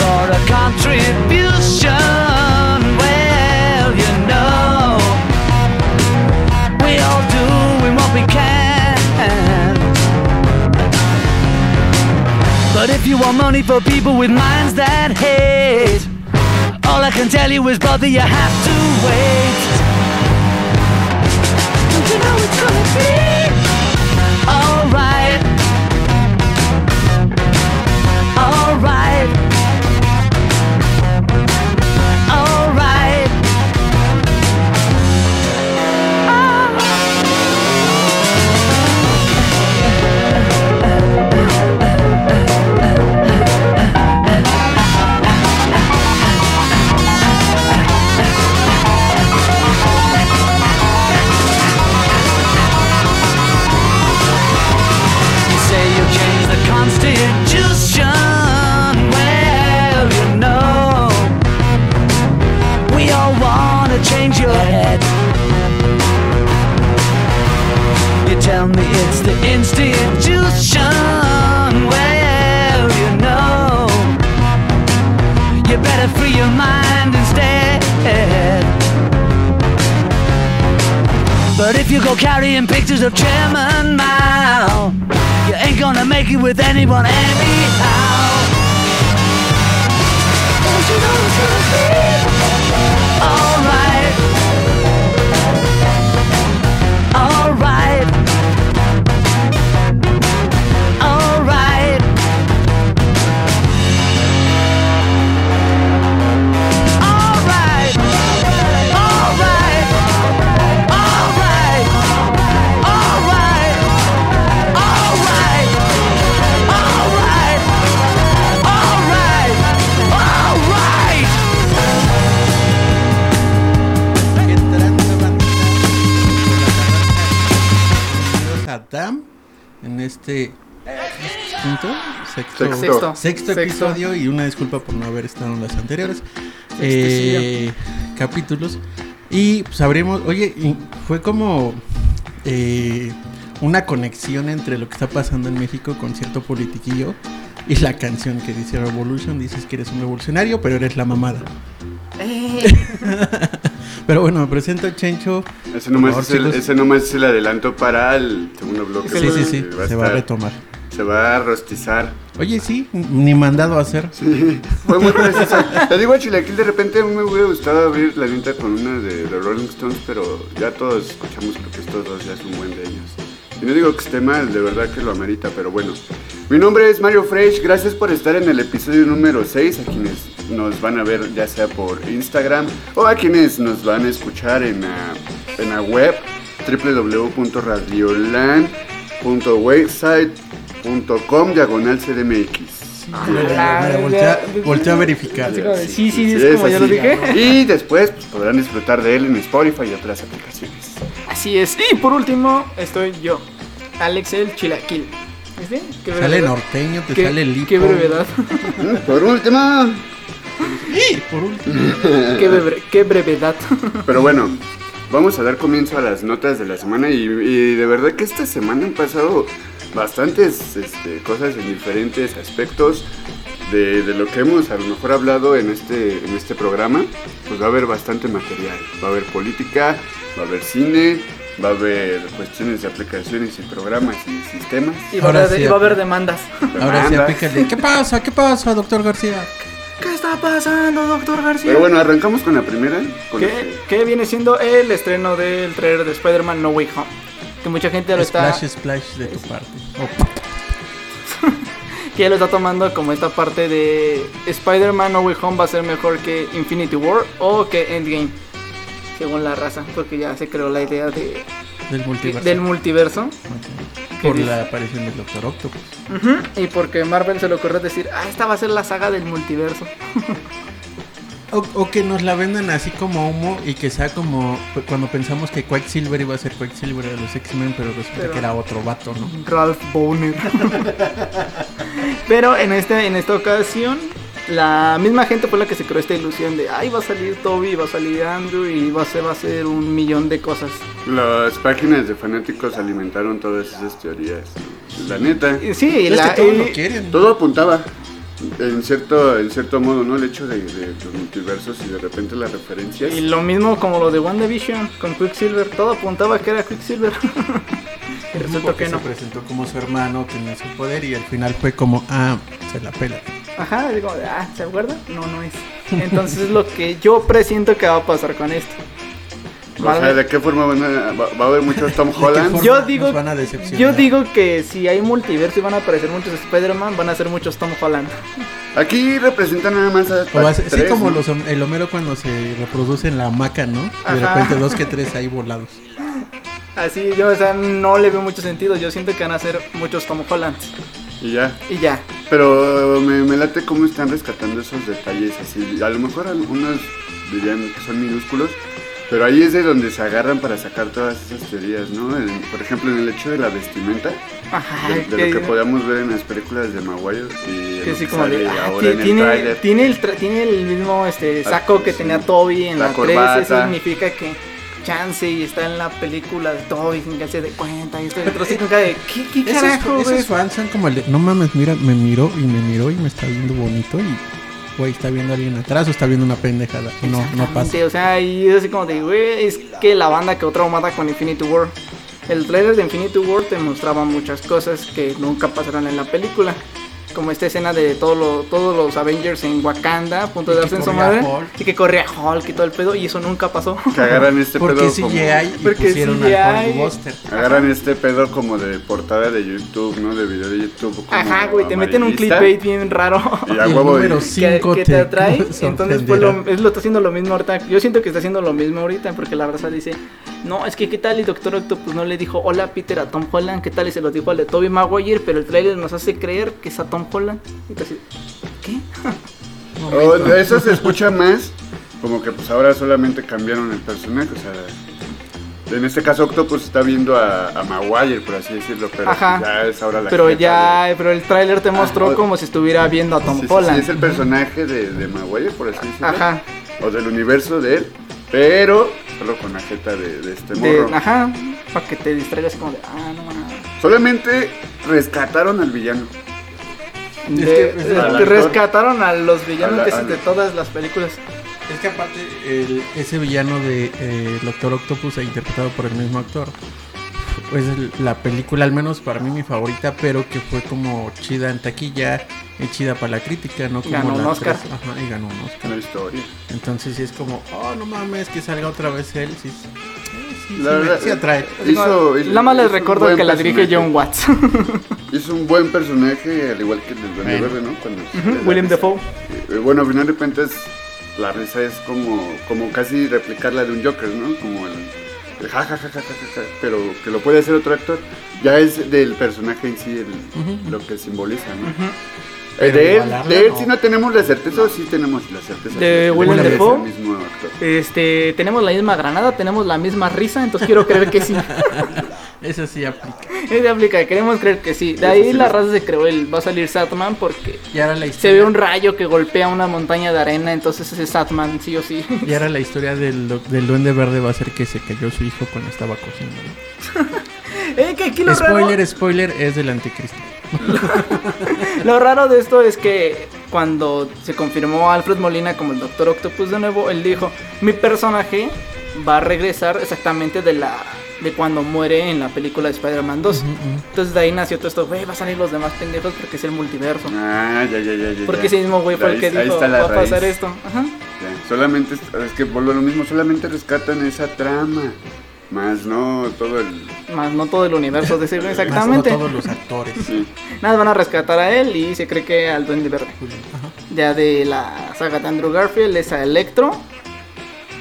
For a contribution. Well, you know, we all doing what we can. But if you want money for people with minds that hate, all I can tell you is, brother, you have to wait. Don't you know it's gonna be tell me it's the institution. Well, you know, you better free your mind instead. But if you go carrying pictures of Chairman Mao, you ain't gonna make it with anyone anyhow. En este quinto, sexto, Sexto. Sexto. sexto Sexto. episodio y una disculpa por no haber estado en las anteriores Sexto, eh, capítulos. Y pues abrimos, oye, y fue como eh, una conexión entre lo que está pasando en México con cierto politiquillo y la canción que dice Revolution. Dices que eres un revolucionario, pero eres la mamada. pero bueno, me presento Chencho. Ese nomás, Por es el, favor, ese nomás es el adelanto para el segundo bloque. Sí, Sí, porque sí, va a se va a retomar. Se va a rostizar. Oye, sí, ni mandado a hacer. Sí, fue muy preciso. Te digo a Chilaquil, de repente me hubiera gustado abrir la neta con una de The Rolling Stones, pero ya todos escuchamos creo que estos dos ya es un buen de ellos. Y no digo que esté mal, de verdad que lo amerita, pero bueno. Mi nombre es Mario Fresh, gracias por estar en el episodio número 6, a quienes nos van a ver ya sea por Instagram o a quienes nos van a escuchar en la, en la web www.radiolan.website.com diagonal CDMX. Voltea, voltea a verificar. Sí, sí, Sí, es es como ya lo dije. Y después pues, podrán disfrutar de él en Spotify y otras aplicaciones. Así es. Y por último, estoy yo, Alex el Chilaquil. ¿Viste? Qué Sale brevedad. norteño, te Qué- sale lipo. Qué brevedad. Mm, Por último, Por último. Qué, brevedad. qué brevedad. Pero bueno, vamos a dar comienzo a las notas de la semana y, y de verdad que esta semana han pasado bastantes este, cosas en diferentes aspectos de, de lo que hemos a lo mejor hablado en este, en este programa. Pues va a haber bastante material, va a haber política, va a haber cine, va a haber cuestiones de aplicaciones y programas y sistemas. Y va, a Ahora haber, sí, y va a haber demandas. Ahora sí, Demandas. aplícale. ¿Qué pasa? ¿Qué pasa, doctor García? ¿Qué está pasando, doctor García? Pero bueno, arrancamos con la primera. Con ¿Qué, qué viene siendo el estreno del trailer de Spider-Man No Way Home? Que mucha gente lo está, Splash, splash de tu parte. Oh, que ya lo está tomando como esta parte de Spider-Man No Way Home va a ser mejor que Infinity War o que Endgame. Según la raza, porque ya se creó la idea de, del multiverso. del multiverso. Ok. ¿Qué Por dice? la aparición del Doctor Octopus. Y porque Marvel se le ocurrió decir, ah, esta va a ser la saga del multiverso. O, o que nos la vendan así como humo y que sea como cuando pensamos que Quicksilver iba a ser Quicksilver de los X-Men, pero resulta Pero- que era otro vato, ¿no? Ralph Boner. Pero en, este, en esta ocasión, la misma gente fue la que se creó esta ilusión de, ay, va a salir Toby, va a salir Andrew y va a ser, va a ser un millón de cosas. Las páginas de fanáticos alimentaron todas esas teorías. La neta, Y sí, Es la, lo quieren. todo apuntaba. En cierto, en cierto modo, ¿no? El hecho de, de los multiversos y de repente las referencias. y lo mismo como lo de WandaVision con Quicksilver, todo apuntaba que era Quicksilver. y resultó que se no. presentó como su hermano, tenía su poder y al final fue como, ah, se la pela. Ajá, digo, ah, ¿se acuerda? No, no es. Entonces es lo que yo presiento que va a pasar con esto. O sea. ¿de qué forma van a, va, va a haber muchos Tom ¿De qué Holland? Yo digo, van a yo digo que si hay multiverso y van a aparecer muchos Spider-Man, van a ser muchos Tom Holland. Aquí representan nada más a O va a ser- sí, tres, como ¿no? los, el Homero cuando se reproduce en la hamaca, ¿no? De repente dos que tres ahí volados. Así, yo, o sea, no le veo mucho sentido. Yo siento que van a ser muchos Tom Holland. Y ya. Y ya. Pero me, me late cómo están rescatando esos detalles así. A lo mejor algunos dirían que son minúsculos, pero ahí es de donde se agarran para sacar todas esas teorías, ¿no? En- por ejemplo, en el hecho de la vestimenta, Ajá. de, de que, lo que podíamos ver en las películas de Maguire y que sí, que como de, sale ah, ahora en el tiene, tráiler. tiene, el tra- tiene el mismo este, Ah, saco que sí. tenía Toby en La la, corbata. 3. Eso significa que chance y está en la película de Toby sin que él se dé cuenta. Y esto y otro así como de, ¿qué, qué Esos, carajo, güey? esos fans son como el de, no mames, mira, me miró y me miró y me está viendo bonito y, güey, está viendo a alguien atrás o está viendo una pendejada. No, no pasa. O sea, y es así como de, güey, es que la banda quedó traumada con Infinity War. El trailer de Infinity War te mostraba muchas cosas que nunca pasarán en la película. Como esta escena de todo lo- todos los Avengers en Wakanda, a punto de darse en su madre. Hulk. Y que corría Hulk y todo el pedo, y eso nunca pasó. Que agarran este Porque pedo CGI como... y Porque pusieron CGI. al. Agarran este pedo como de portada de YouTube, ¿no? De video de YouTube. como Ajá, güey, te meten un clickbait bien raro. Y a Y el huevo. número y- que, 5 que te atrae. Entonces, pues lo, es, lo está haciendo lo mismo ahorita. Yo siento que está haciendo lo mismo ahorita porque la raza dice: No, es que qué tal y Doctor Octopus no le dijo hola Peter a Tom Holland, qué tal y se lo dijo al de Toby Maguire, pero el trailer nos hace creer que es a Tom Holland. Y tú así, ¿qué? Oh, de eso se escucha más como que pues ahora solamente cambiaron el personaje, o sea, en este caso Octopus está viendo a, a Maguire, por así decirlo, pero Ajá. ya es ahora la Pero ya, pero el trailer te mostró Ah, o- como si estuviera viendo a de- Tom sí, sí, sí, Holland. es el personaje de, de Maguire, por así decirlo, Ajá, o del universo de él, pero solo con la jeta de, de este de, morro. ajá, para que te distraigas como de, ah, no, no. Solamente rescataron al villano. De- es rescataron a los villanos es de todas las películas. Es que aparte, el- ese villano de eh, Doctor Octopus, interpretado por el mismo actor, pues el- la película, al menos para mí, mi favorita, pero que fue como chida en taquilla y chida para la crítica, ¿no? Como Ganó un Oscar. tres- Ajá, y ganó un Oscar. Una historia. Entonces sí es como, oh, no mames, que salga otra vez él. Sí, La verdad, sí atrae. Hizo- hizo- les hizo un recuerdo que la dirige. John Watts. Hizo un buen personaje, al igual que el del. Verde, ¿no? Cuando le da William. Dafoe. Eh, Bueno, al final de cuentas, la risa es como, como casi replicar la de un Joker, ¿no? Como el, el ja, ja, ja, ja, ja, ja, pero que lo puede hacer otro actor. Ya es del personaje en sí el- Ujú. lo que simboliza, ¿no? Ujú. Eh, de él, de él no. sí no tenemos la certeza, o sí tenemos la certeza. De Willem es el Dafoe. mismo actor. Este, tenemos la misma granada, tenemos la misma risa, entonces quiero creer que sí. Eso sí aplica. Ese aplica, queremos creer que sí. De Eso ahí sí la raza se creó el va a salir Satman porque Y ahora la se ve un rayo que golpea una montaña de arena, entonces ese es Satman, sí o sí. Y ahora la historia del, del duende verde va a ser que se cayó su hijo cuando estaba cogiendo. ¿no? eh, que aquí lo raro, Spoiler, spoiler, es del anticristo. lo raro de esto es que cuando se confirmó a Alfred Molina como el Doctor Octopus de nuevo, él dijo, mi personaje va a regresar exactamente de la de cuando muere en la película de Spider-Man 2. Entonces de ahí nació todo esto, güey, va a salir los demás pendejos porque es el multiverso. Ah, ya, ya, ya, ya. Porque ese mismo güey fue el que dijo, va a pasar raíz. esto. Ajá. Ya, Solamente, es, es que vuelvo a lo mismo, solamente rescatan esa trama. Más no todo el... Más no todo el universo de güey, Más no exactamente. todos los actores. Sí. Nada, van a rescatar a él y se cree que al Duende Verde. Ajá. Ya de la saga de Andrew Garfield es a Electro.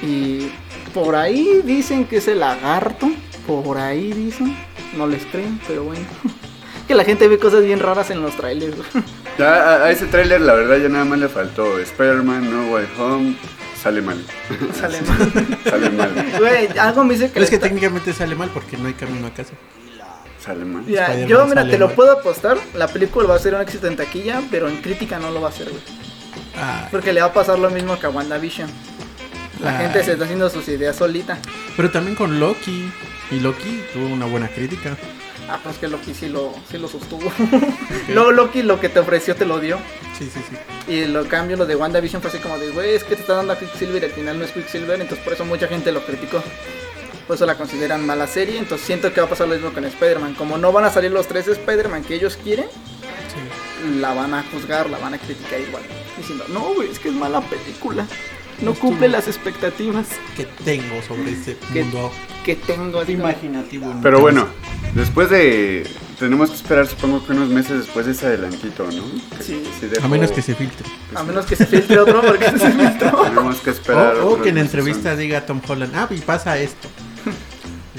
Y por ahí dicen que es el lagarto. Por ahí dicen. No les creen, pero bueno. que la gente ve cosas bien raras en los trailers. Ya a, a ese tráiler la verdad ya nada más le faltó Spider-Man, No Way Home, sale mal. Sale mal. Sale mal. Güey, algo me dice que... Pero es que está- técnicamente sale mal porque no hay camino a casa. Sale mal. Yo mira, te lo puedo apostar. La película va a ser un éxito en taquilla, pero en crítica no lo va a hacer, güey. Ah, Porque le va a pasar lo mismo que a WandaVision. La Ay. gente se está haciendo sus ideas solita. pero también con Loki. Y Loki tuvo una buena crítica. Ah, pues que Loki sí lo, sí lo sostuvo. Luego Loki lo que te ofreció te lo dio. Sí, sí, sí. Y lo cambio, lo de WandaVision fue así como de, güey, es que te está dando a Quicksilver y al final no es Quicksilver. Entonces por eso mucha gente lo criticó. Por eso la consideran mala serie. Entonces siento que va a pasar lo mismo con Spider-Man. Como no van a salir los tres Spider-Man que ellos quieren, sí. la van a juzgar, la van a criticar igual. Diciendo, no, güey, es que es mala película. No cumple las expectativas Que tengo sobre ese Que- mundo que tengo. imaginativo. Pero bueno, después de... Tenemos que esperar supongo que unos meses después de ese adelantito, ¿no? Sí. dejó- A menos que se filtre. A menos que se filtre otro, porque se filtró. Tenemos que esperar. O, o que en entrevista diga Tom Holland, ah, y pasa esto.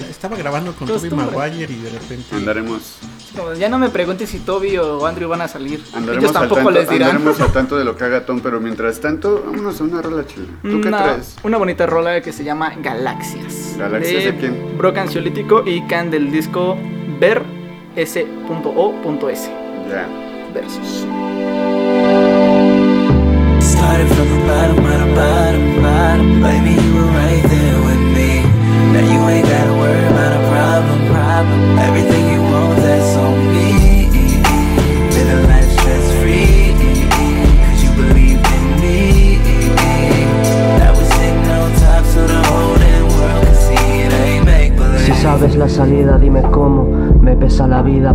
Estaba grabando con Costumbre. Maguire y de repente... Andaremos, ya no me preguntes si Toby o Andrew van a salir. andaremos, Ellos tampoco tanto, les dirán. andaremos al tanto de lo que haga Tom, pero mientras tanto, vámonos a una rola chila. ¿Tú qué una, traes? una bonita rola que se llama Galaxias. ¿Galaxias de quién? Brock Ansiolítico y Can del disco Ver S.O.S. Ya. Versus. Started from the bottom,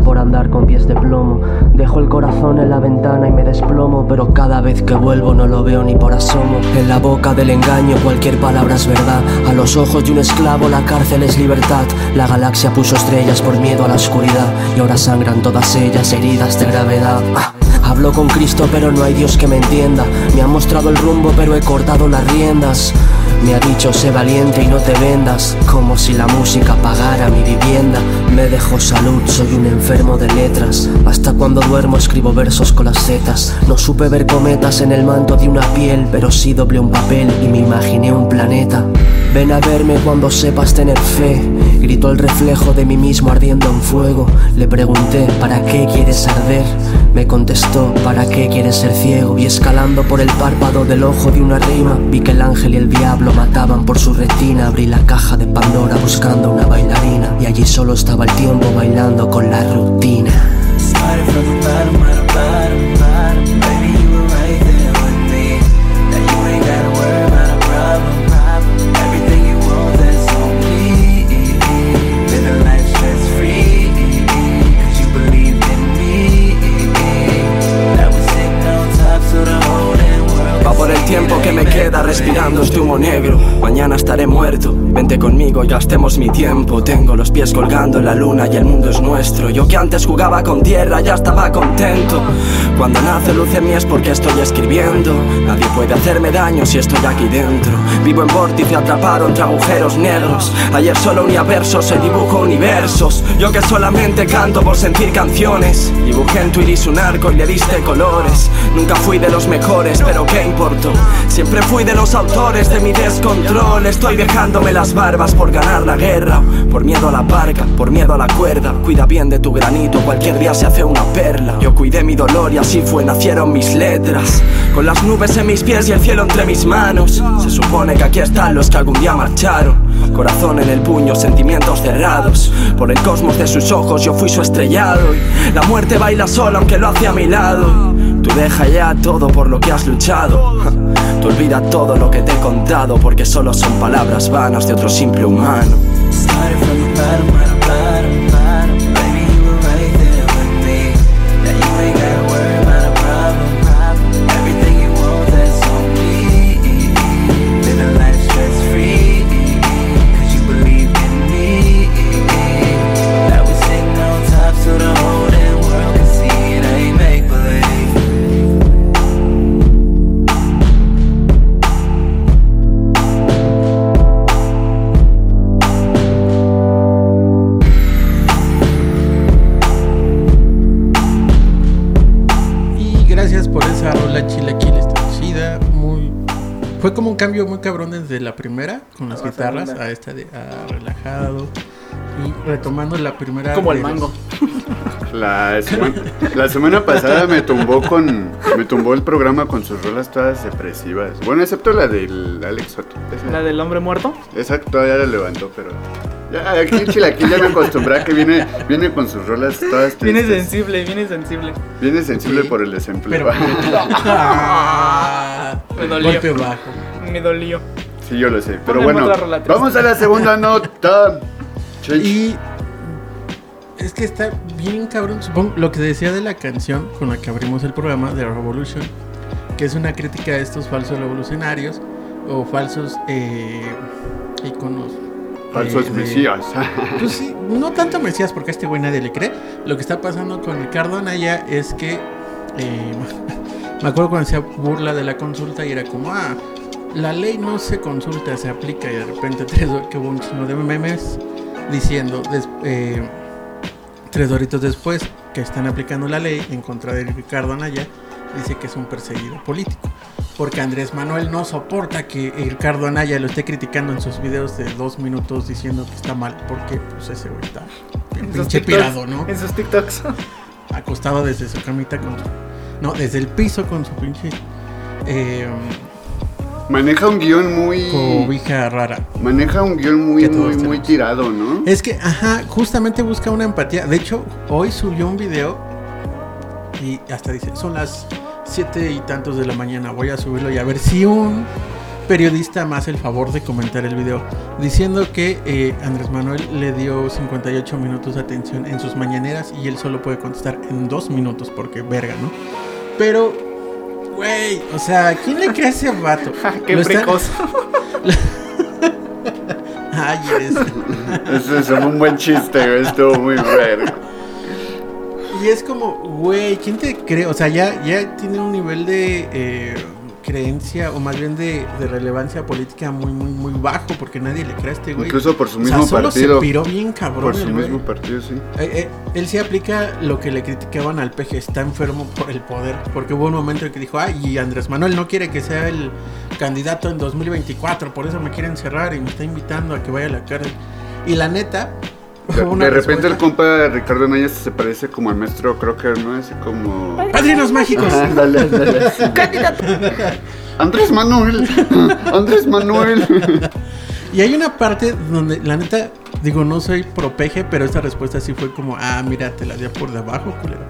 por andar con pies de plomo. Dejo el corazón en la ventana y me desplomo, pero cada vez que vuelvo no lo veo ni por asomo. En la boca del engaño cualquier palabra es verdad. A los ojos de un esclavo la cárcel es libertad. La galaxia puso estrellas por miedo a la oscuridad y ahora sangran todas ellas heridas de gravedad. Ah. Hablo con Cristo pero no hay Dios que me entienda. Me ha mostrado el rumbo pero he cortado las riendas. Me ha dicho sé valiente y no te vendas, como si la música pagara mi vivienda. Me dejo salud, soy un enfermo de letras. Hasta cuando duermo escribo versos con las zetas. No supe ver cometas en el manto de una piel, pero sí doblé un papel y me imaginé un planeta. Ven a verme cuando sepas tener fe. Gritó el reflejo de mí mismo ardiendo en fuego. Le pregunté, ¿para qué quieres arder? Me contestó, ¿para qué quieres ser ciego? Y escalando por el párpado del ojo de una rima, vi que el ángel y el diablo mataban por su retina. Abrí la caja de Pandora buscando una bailarina. Y allí solo estaba el tiempo bailando con la rutina. Este humo negro. Mañana estaré muerto. Vente conmigo y gastemos mi tiempo. Tengo los pies colgando en la luna y el mundo es nuestro. Yo que antes jugaba con tierra ya estaba contento. Cuando nace luz en mí es porque estoy escribiendo. Nadie puede hacerme daño si estoy aquí dentro. Vivo en vórtice atrapado entre agujeros negros. Ayer solo unía versos, hoy dibujo universos. Yo que solamente canto por sentir canciones. Dibujé en tu iris un arco y le diste colores. Nunca fui de los mejores, pero ¿qué importó? Siempre fui de lo los autores de mi descontrol. Estoy dejándome las barbas por ganar la guerra. Por miedo a la barca, por miedo a la cuerda. Cuida bien de tu granito, cualquier día se hace una perla. Yo cuidé mi dolor y así fue, nacieron mis letras. Con las nubes en mis pies y el cielo entre mis manos. Se supone que aquí están los que algún día marcharon. Corazón en el puño, sentimientos cerrados. Por el cosmos de sus ojos yo fui su estrellado. La muerte baila sola aunque lo hace a mi lado. Tú deja ya todo por lo que has luchado. Tú olvida todo lo que te he contado porque solo son palabras vanas de otro simple humano. Fue como un cambio muy cabrón desde la primera, con las guitarras, a esta de a relajado. Y retomando la primera... Como el de mango. La semana, la semana pasada me tumbó con. Me tumbó el programa con sus rolas todas depresivas. Bueno, excepto la del Alex Soto. Esa- La del hombre muerto. Esa todavía la levantó, pero. Ya, aquí en Chilaquil ya me acostumbré a que viene, viene con sus rolas todas Viene tristes. sensible, viene sensible. Viene sensible Sí. por el desempleo. Pero... Ah, Me dolió. Golpe bajo. Me dolió. sí, yo lo sé. Pero bueno, vamos a la segunda nota. Y es que está bien cabrón, supongo, lo que decía de la canción con la que abrimos el programa de Revolution, que es una crítica a estos falsos revolucionarios o falsos eh, iconos. Falsos eh, de- mesías. Pues sí, no tanto Mesías porque a este güey nadie le cree. Lo que está pasando con Ricardo Anaya es que eh, me acuerdo cuando hacía burla de la consulta y era como, ah, la ley no se consulta, se aplica y de repente tres, que hubo un chingo de memes diciendo des- eh, tres doritos después que están aplicando la ley en contra de Ricardo Anaya, dice que es un perseguido político. Porque Andrés Manuel no soporta que Ricardo Anaya lo esté criticando en sus videos de dos minutos diciendo que está mal. Porque pues ese güey está En pinche pirado, ¿no? En sus TikToks. Acostado desde su camita con. No, desde el piso con su pinche... Eh, Maneja un guion muy. cobija rara. Maneja un guion muy, muy, muy tirado, ¿no? Es que, ajá, justamente busca una empatía. De hecho, hoy subió un video y hasta dice, son las siete y tantos de la mañana, voy a subirlo y a ver si un periodista hace el favor de comentar el video, diciendo que eh, Andrés Manuel le dio 58 minutos de atención en sus mañaneras y él solo puede contestar en dos minutos porque verga, ¿no? Pero, güey, o sea, ¿quién le cree a ese vato? Qué Lo está- precoz. Ay, eres... Ese es un buen chiste, güey. Estuvo muy verga. Y es como, güey, ¿quién te cree? O sea, ya, ya tiene un nivel de eh, creencia o más bien de, de relevancia política muy, muy, muy bajo porque nadie le cree a este güey. Incluso por su o sea, mismo solo partido. se piró bien cabrón Por su el güey. mismo partido, sí. Eh, eh, él sí aplica lo que le criticaban al peje, está enfermo por el poder, porque hubo un momento en que dijo, ay, y Andrés Manuel no quiere que sea el candidato en 2024, por eso me quiere encerrar y me está invitando a que vaya a la cárcel. Y la neta, De, repente el compa Ricardo Anaya se parece como al maestro Crocker, ¿no? Así como. ¡Padrinos mágicos! Ándale, ándale. sí. Andrés Manuel. Andrés Manuel. Y hay una parte donde, la neta, digo, no soy propeje, pero esta respuesta sí fue como, ah, mira, te la di por debajo, culero.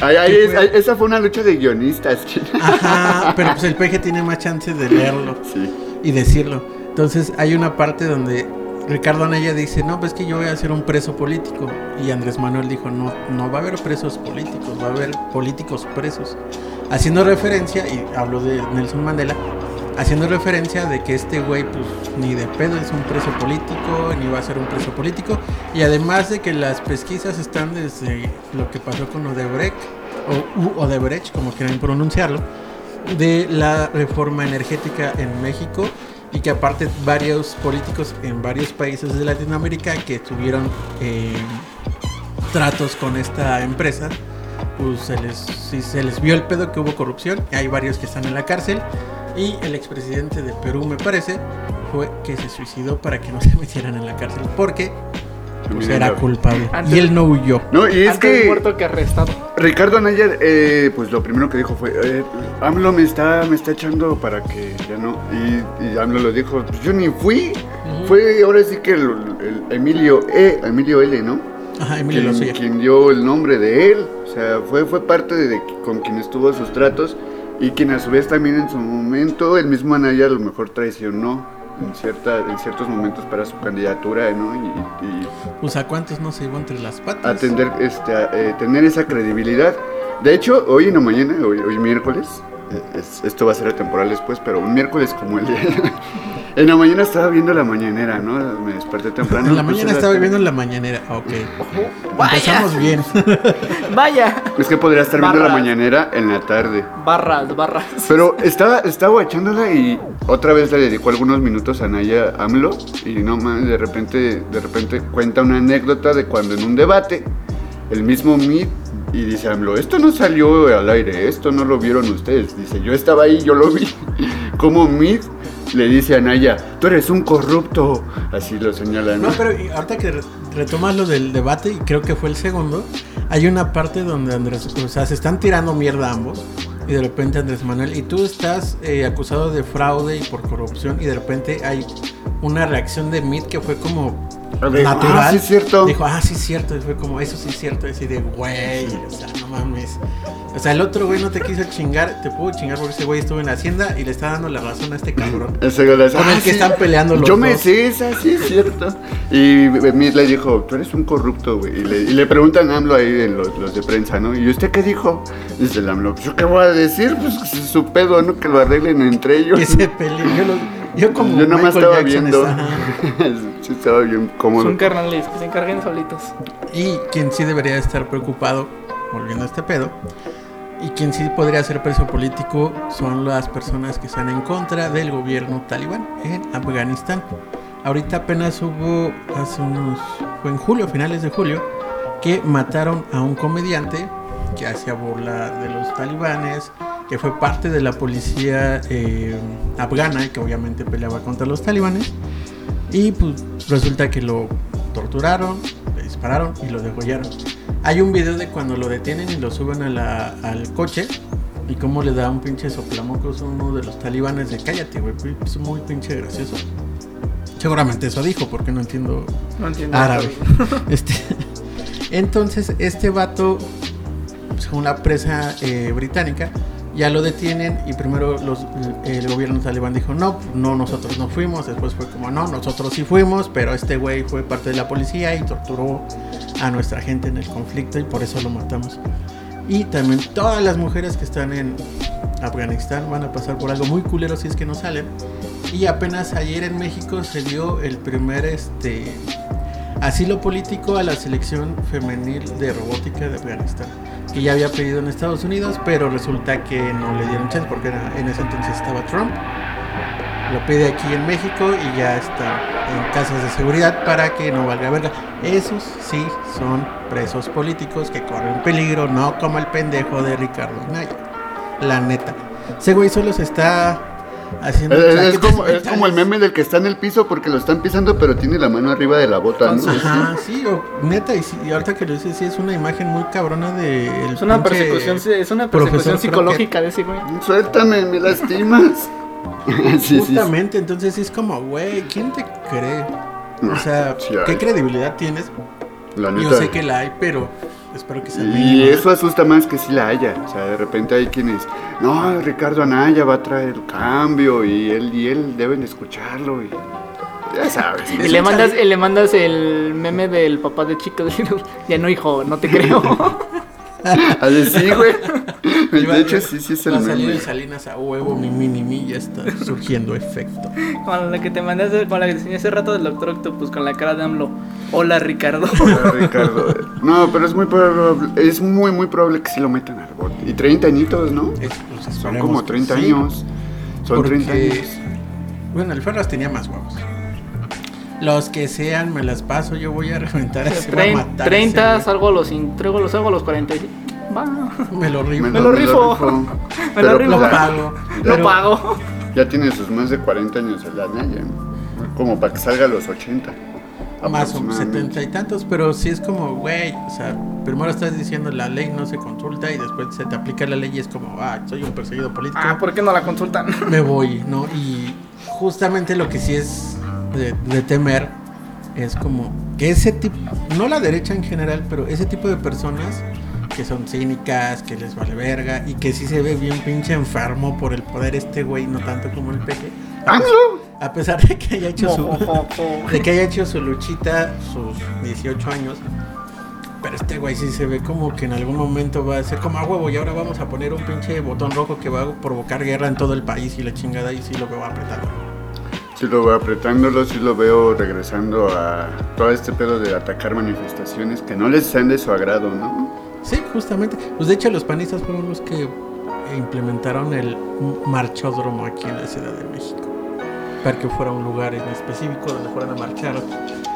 Ay, ay, esa fue una lucha de guionistas. Ajá, pero pues el peje tiene más chance de leerlo Sí. y decirlo. Entonces hay una parte donde Ricardo Anaya dice, no, pues que yo voy a ser un preso político. Y Andrés Manuel dijo, no, no va a haber presos políticos, va a haber políticos presos. Haciendo referencia, y hablo de Nelson Mandela, haciendo referencia de que este güey, pues ni de pedo es un preso político, ni va a ser un preso político. Y además de que las pesquisas están desde lo que pasó con Odebrecht, o Odebrecht, como quieran pronunciarlo, de la reforma energética en México y que aparte varios políticos en varios países de Latinoamérica que tuvieron eh, tratos con esta empresa pues se les, sí, se les vio el pedo que hubo corrupción. Hay varios que están en la cárcel. Y el expresidente de Perú, me parece, fue que se suicidó para que no se metieran en la cárcel. Porque pues, era culpable. Antes- Y él no huyó. No, y es Antes que muerto que arrestado. Ricardo Anaya, eh, pues lo primero que dijo fue, eh, AMLO me está, me está echando para que ya no. Y, y AMLO lo dijo, pues yo ni fui. Fue ahora sí que el, el Emilio E, Emilio L, ¿no? Ajá, Emilio quien, Lozoya. quien dio el nombre de él. O sea, fue, fue parte de con quien estuvo sus tratos y quien a su vez también en su momento, el mismo Anaya a lo mejor traicionó en, cierta, en ciertos momentos para su candidatura, ¿no? Y, y Pues a cuántos no se llevó entre las patas. atender, este, a, eh, tener esa credibilidad. De hecho, hoy la mañana, hoy, hoy miércoles, eh, es- esto va a ser temporal después, pero un miércoles como el día. En la mañana estaba viendo la mañanera, ¿no? Me desperté temprano. En la puse mañana estaba viendo la mañanera. Ok. Vaya. Empezamos bien. Vaya. Es que podría estar viendo la mañanera en la tarde. Barras, barras. Pero estaba, estaba guachándola y otra vez le dedicó algunos minutos a Naya AMLO y no más, de repente, de repente cuenta una anécdota de cuando en un debate el mismo Mid y dice AMLO, esto no salió al aire, esto no lo vieron ustedes. Dice, yo estaba ahí, yo lo vi. Como Mid le dice a Naya, tú eres un corrupto. Así lo señala, ¿no? Pero ahorita que re- retomas lo del debate, y creo que fue el segundo, hay una parte donde Andrés, o sea, se están tirando mierda ambos. Y de repente Andrés Manuel, y tú estás eh, acusado de fraude y por corrupción, y de repente hay una reacción de Mid que fue como A ver, natural. ah, sí es cierto. Dijo, ah, sí cierto. Y fue como, eso sí es cierto. Y así de, güey, o sea, no mames. O sea, el otro güey no te quiso chingar, te pudo chingar porque ese güey estuvo en la hacienda y le está dando la razón a este cabrón. Ese güey le dice, Con el "Ah, que están peleando los Yo me dos". sé esa, sí es cierto. Y Mid le dijo, tú eres un corrupto, güey. Y le, y le preguntan a AMLO ahí en los, los de prensa, ¿no? ¿Y usted qué dijo? Dice el AMLO, ¿yo qué voy a decir? Pues que es su pedo, ¿no? Que lo arreglen entre ellos. Que se peleen. Yo, lo- yo como Yo nada más Michael estaba Jackson viendo. sí, estaba bien cómodo. Son carnales que se encarguen solitos. Y quien sí debería estar preocupado, volviendo a este pedo, y quien sí podría ser preso político son las personas que están en contra del gobierno talibán en Afganistán. Ahorita apenas hubo, hace unos, fue en julio, finales de julio, que mataron a un comediante que hacía burla de los talibanes, que fue parte de la policía eh, afgana que obviamente peleaba contra los talibanes. Y pues resulta que lo torturaron, le dispararon y lo degollaron. Hay un video de cuando lo detienen y lo suben a la- al coche y cómo le da un pinche soplamocos a uno de los talibanes de cállate, güey. Es muy pinche gracioso. Seguramente eso dijo, porque no entiendo No entiendo. árabe. Este, entonces, este vato, según la presa eh, británica, ya lo detienen y primero los, el gobierno talibán dijo, no, no, nosotros no fuimos, después fue como, no, nosotros sí fuimos, pero este güey fue parte de la policía y torturó a nuestra gente en el conflicto y por eso lo matamos. Y también todas las mujeres que están en Afganistán van a pasar por algo muy culero si es que no salen. Y apenas ayer en México se dio el primer este asilo político a la selección femenil de robótica de Afganistán, que ya había pedido en Estados Unidos, pero resulta que no le dieron chance porque era- en ese entonces estaba Trump. Lo pide aquí en México y ya está en casas de seguridad para que no valga verga. Esos sí son presos políticos que corren peligro, no como el pendejo de Ricardo Anaya. La neta. Ese güey solo se está haciendo. Es, como, es como el meme del que está en el piso porque lo están pisando, pero tiene la mano arriba de la bota, ¿no? Ajá, sí, o, neta, y, sí, y ahorita que lo dices, sí, es una imagen muy cabrona de. el Es una persecución, es una persecución psicológica de ese güey. Suéltame, me lastimas. sí, sí, sí. Justamente, entonces sí es como, güey, ¿quién te cree? O sea. ¿qué credibilidad tienes? La Yo sé que la hay, pero espero que sea Y eso asusta más que si la haya. O sea, de repente hay quienes, no, Ricardo Anaya va a traer cambio y él y él deben escucharlo. Y ya sabes. Y le mandas, y le mandas el meme del papá de chico diciendo, ya no hijo, no te creo. A decir, güey. De hecho, sí, sí es Va el a salir meme. el Salinas a huevo, mi mini mi, ya está surgiendo efecto. Con la que te mandaste, con la que te enseñé hace rato del Doctor Octopus con la cara de AMLO. Hola Ricardo. Hola, Ricardo. No, pero es muy probable, es muy, muy probable que sí lo metan al bote. Y 30 añitos, ¿no? Es- pues, Son como que 30 sí, años. Son porque- 30 años. Bueno, el Ferras tenía más huevos. Los que sean, me las paso, yo voy a reventar a ese, Trein- matar a ese 30, güey. salgo a los, traigo los, salgo a los 45. va. Me lo rifo. Me lo rifo. Me Pero, lo rifo. Lo pues, pago. Lo pago. Ya tiene sus más de 40 años el Anaya. Como para que salga a los 80. Más o aproximadamente. setenta y tantos, pero sí es como, güey, o sea, primero estás diciendo la ley no se consulta y después se te aplica la ley y es como, ah, soy un perseguido político, Ah, ¿por qué no la consultan? me voy, ¿no? Y justamente lo que sí es de, de temer es como que ese tipo, no la derecha en general, pero ese tipo de personas que son cínicas, que les vale verga y que sí se ve bien pinche enfermo por el poder este güey, no tanto como el peje. A pesar de que haya hecho su de que haya hecho su luchita sus 18 años. Pero este güey sí se ve como que en algún momento va a ser como a huevo y ahora vamos a poner un pinche botón rojo que va a provocar guerra en todo el país y la chingada y sí lo veo apretado. Sí lo veo apretándolo, sí lo veo regresando a todo este pedo de atacar manifestaciones que no les sean de su agrado, ¿no? Sí, justamente. Pues de hecho los panistas fueron los que implementaron el marchódromo aquí en la Ciudad de México. Para que fuera un lugar en específico donde fueran a marchar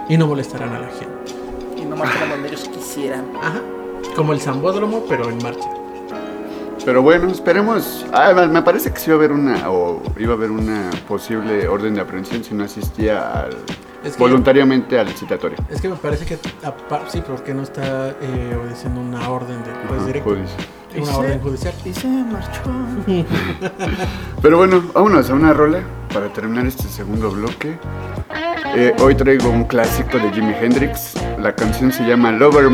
y no molestaran a la gente. Y no marcharan donde ellos quisieran. Ajá. Como el zambódromo, pero en marcha. Pero bueno, esperemos. Ah, me- parece que sí iba a haber una, o iba a haber una posible orden de aprehensión si no asistía al- Es que- voluntariamente al citatorio. Es que me parece que sí, porque no está eh, obedeciendo una orden del juez directo, judicial. una orden judicial. Y se marchó. Pero bueno, vámonos a una rola para terminar este segundo bloque. Eh, hoy traigo un clásico de Jimi Hendrix. La canción se llama Lover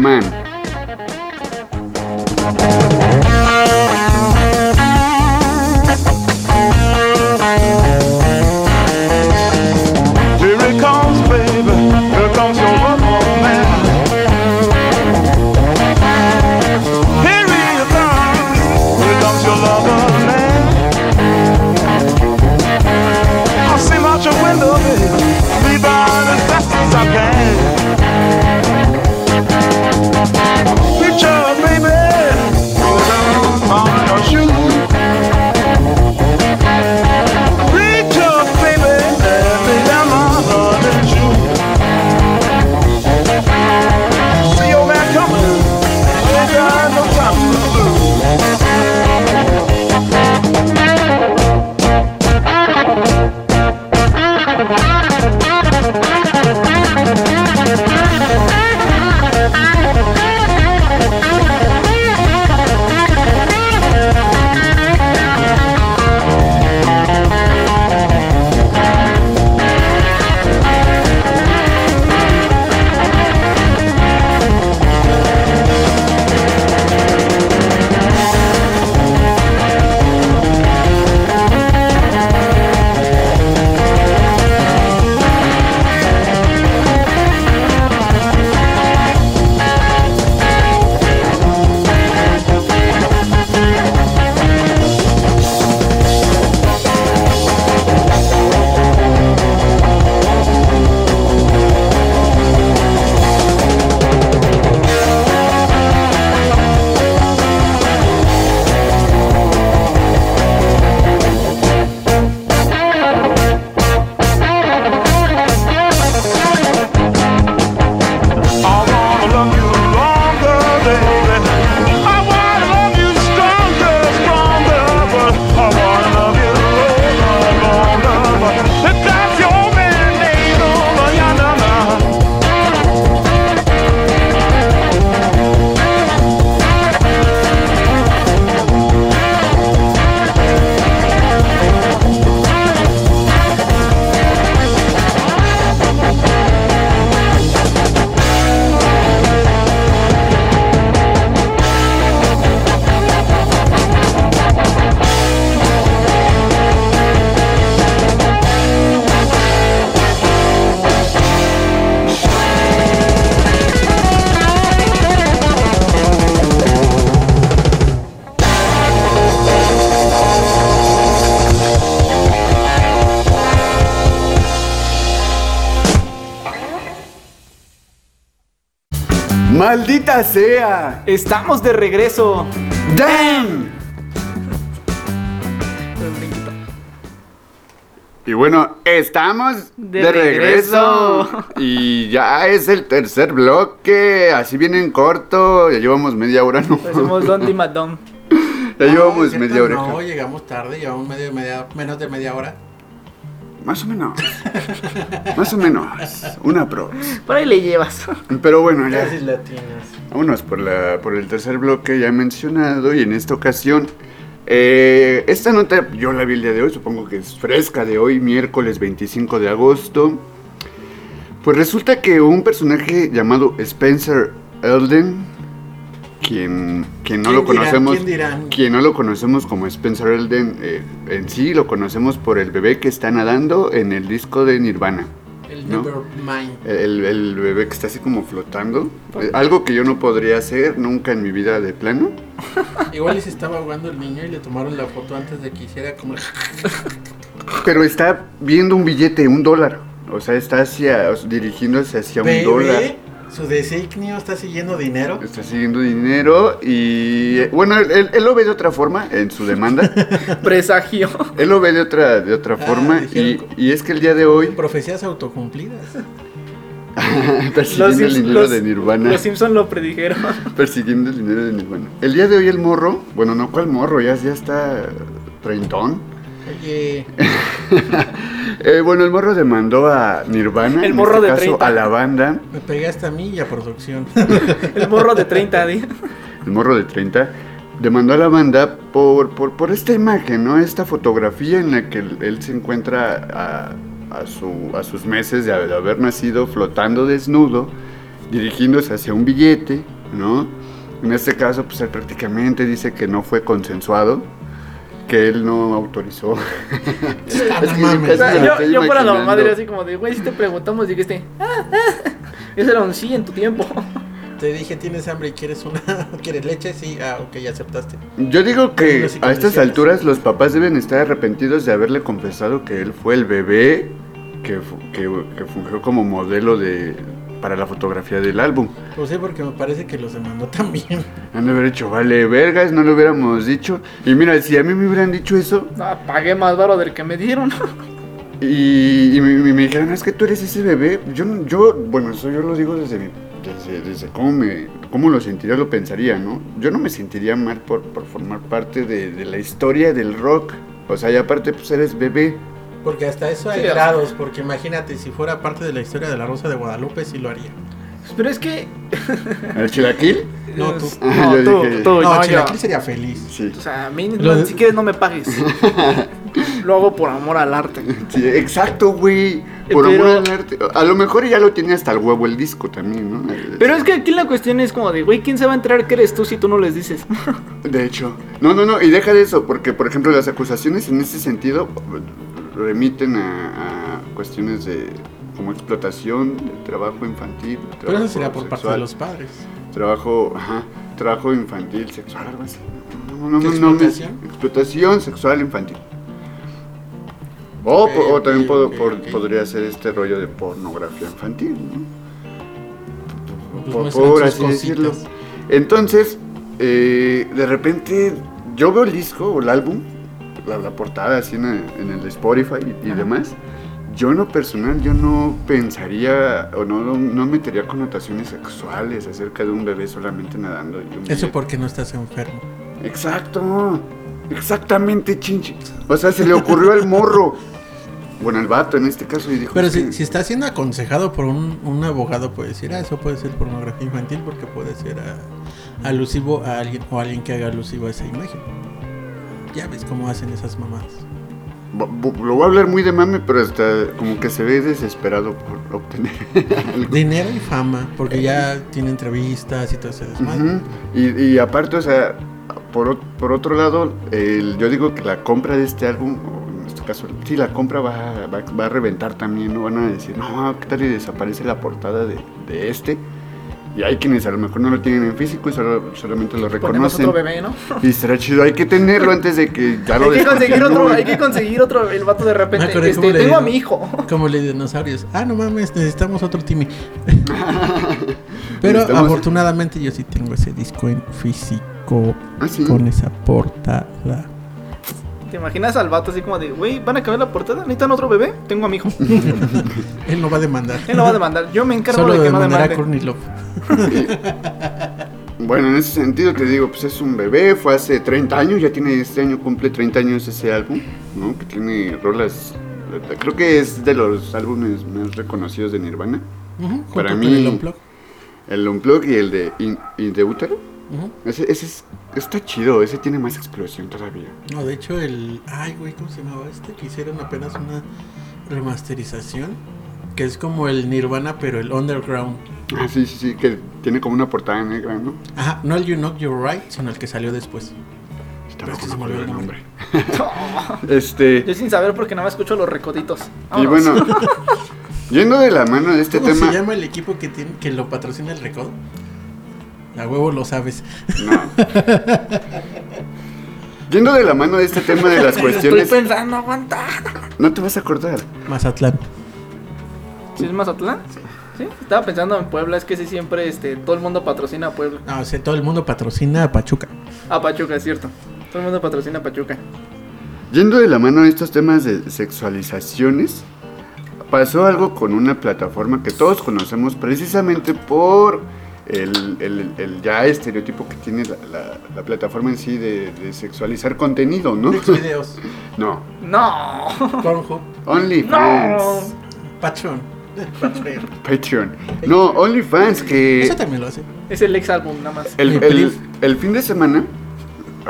¡Maldita sea! Estamos de regreso. ¡Damn! Y bueno, estamos de, De regreso. regreso. Y ya es el tercer bloque. Así viene en corto. Ya llevamos media hora, ¿no? Hacemos Don Madón. Ya llevamos media oreja. No, llegamos tarde, llevamos medio, media, menos de media hora. Más o menos. Más o menos. Una pro. Por ahí le llevas. Pero bueno, ya. Casi latinas. Vámonos por, la, por el tercer bloque ya mencionado y en esta ocasión, eh, esta nota yo la vi el día de hoy, supongo que es fresca de hoy, miércoles 25 de agosto. Pues resulta que un personaje llamado Spencer Elden, quien, quien no ¿Quién lo conocemos, quien no lo conocemos como Spencer Elden, eh, en sí lo conocemos por el bebé que está nadando en el disco de Nirvana. El ¿No? El, el bebé que está así como flotando. Eh, Algo que yo no podría hacer nunca en mi vida de plano. Igual se estaba ahogando el niño y le tomaron la foto antes de que hiciera como... Pero está viendo un billete, un dólar. O sea, está hacia, o sea, dirigiéndose hacia un dólar. Su designio está siguiendo dinero. Está siguiendo dinero y eh, bueno, él, él- él lo ve de otra forma en su demanda. Presagio. él lo ve de otra, de otra Ah, forma y, dijeron- y es que el día de hoy Profecías autocumplidas. persiguiendo el dinero los- de Nirvana. Los Simpsons lo predijeron. Persiguiendo el dinero de Nirvana. El día de hoy el morro, bueno, no, ¿cuál morro? Ya, ya está treintón. Oye, Eh, bueno, el morro demandó a Nirvana, El en morro este de caso 30. a la banda, me pegaste a mí y a producción. El morro de 30 días. el morro de 30, demandó a la banda por, por, por esta imagen, ¿no? Esta fotografía en la que él, él se encuentra a, a su, a sus meses de haber, de haber nacido flotando desnudo, dirigiéndose hacia un billete, ¿no? En este caso, pues él prácticamente dice que no fue consensuado, que él no autorizó. Yo, yo fuera la imaginando. madre así como de, güey, si te preguntamos, dijiste, ah, ah. Ese era un sí en tu tiempo. Te dije, ¿tienes hambre y quieres una quieres leche? Sí, ah, ok, ya aceptaste. Yo digo que a estas alturas los papás deben estar arrepentidos de haberle confesado que él fue el bebé que, fu- que, que fungió como modelo de para la fotografía del álbum. Pues sí, porque me parece que los demandó también. Han de haber hecho, vale, vergas, no lo hubiéramos dicho. Y mira, si a mí me hubieran dicho eso Ah, pagué más baro del que me dieron. y, y me, y me dijeran, es que tú eres ese bebé, yo, no- yo bueno, eso yo lo digo desde, mi- desde, desde cómo, me, cómo lo sentiría, lo pensaría, ¿no? Yo no me sentiría mal por, por formar parte de, de la historia del rock. O sea, y aparte, pues eres bebé. Porque hasta eso hay Sí, grados, porque imagínate, si fuera parte de la historia de la Rosa de Guadalupe, sí lo haría. Pero es que. ¿El chilaquil? No, tú. Ah, No, yo tú, dije- tú, No. Chilaquil sería feliz. Sí. O sea, a mí, Lo no, si quieres, no me pagues. Lo hago por amor al arte. Sí, exacto, güey. Por Pero- amor al arte. A lo mejor ya lo tiene hasta el huevo el disco también, ¿no? Pero es que aquí la cuestión es como de, güey, ¿quién se va a enterar que eres tú si tú no les dices? De hecho. No, no, no. Y deja de eso, porque, por ejemplo, las acusaciones en ese sentido remiten a, a cuestiones de como explotación, de trabajo infantil. Pero trabajo eso sería por parte de los padres. Trabajo, ajá, trabajo infantil, sexual, algo así. No, no, no, ¿Qué no, no, explotación? explotación sexual infantil. O, también ok, puedo- ok, por- podría ser este rollo de pornografía infantil, ¿no? Pues por, así decirlo. Entonces, eh, de repente, yo veo el disco o el álbum, la, la portada así en el, en el Spotify y, y demás. Yo en lo personal, yo no pensaría o no, no, metería connotaciones sexuales acerca de un bebé solamente nadando. Eso porque no estás enfermo. Exacto, exactamente, chinche. O sea, se le ocurrió al morro. Bueno, al vato en este caso y dijo... Pero "Es si, si está siendo aconsejado por un, un abogado, puede decir, ah, eso puede ser pornografía infantil porque puede ser ah, alusivo a alguien o alguien que haga alusivo a esa imagen. Ya ves cómo hacen esas mamadas. Bo- Lo voy a hablar muy de mame, pero hasta como que se ve desesperado por obtener algo. Dinero y fama, porque ya tiene entrevistas y todo ese desmadre. Y, y aparte, o sea, por, por otro lado, el- yo digo que la compra de este álbum, o en este caso, sí, la compra va, va, va a reventar también, ¿no? Van a decir, no, ¿qué tal y desaparece la portada de, de este? Y hay quienes a lo mejor no lo tienen en físico y solo, solamente lo reconocen. otro bebé, ¿no? Y será chido, hay que tenerlo antes de que ya lo Hay que conseguir otro, hay que conseguir otro, el vato de repente. Este, le tengo a mi hijo. Como los dinosaurios. Ah, no mames, necesitamos otro Timmy. Pero Necesitamos- afortunadamente yo sí tengo ese disco en físico Ah, sí. con esa portada. ¿Te imaginas al vato así como de, güey, van a cambiar la portada? ¿Necesitan otro bebé? Tengo a mi hijo. Él no va a demandar. Él no va a demandar. Yo me encargo Solo de que no a demande. Courtney Love. Bueno, en ese sentido te digo, pues es un bebé, fue hace 30 años, ya tiene este año, cumple 30 años ese álbum, ¿no? Que tiene rolas, creo que es de los álbumes más reconocidos de Nirvana. Ujú, Para mí- el Unplug. El Unplug y el de In, In the Utero. Ujú. Ese, ese es- está chido, ese tiene más explosión todavía. No, de hecho, el. Ay, güey, ¿cómo se llamaba este? Que hicieron apenas una remasterización. Que es como el Nirvana, pero el Underground. Ah, sí, sí, sí, que tiene como una portada negra, ¿no? Ajá, no el You Knock You're Right, sino el que salió después. Está Pero es que se me olvidó el nombre. este, Yo sin saber porque nada más escucho los recoditos. y bueno, yendo de la mano de este ¿Cómo tema... se llama el equipo que tiene que lo patrocina el recodo? A huevo lo sabes. No. Yendo de la mano de este tema de las Estoy cuestiones... pensando, aguanta. No te vas a acordar. Mazatlán. ¿Sí es Mazatlán? Sí. Estaba pensando en Puebla, es que sí siempre este, todo el mundo patrocina a Puebla. No, o sea, todo el mundo patrocina a Pachuca. A Pachuca, es cierto. Todo el mundo patrocina a Pachuca. Yendo de la mano de estos temas de sexualizaciones, pasó algo con una plataforma que todos conocemos precisamente por el, el- el ya estereotipo que tiene la, la- la plataforma en sí de, de sexualizar contenido, ¿no? videos. No, No. Pornhub. OnlyFans, Patreon. Patreon. Patreon. No, OnlyFans, que Eso también lo hace. Es el ex álbum, nada más. el, el- el fin de semana,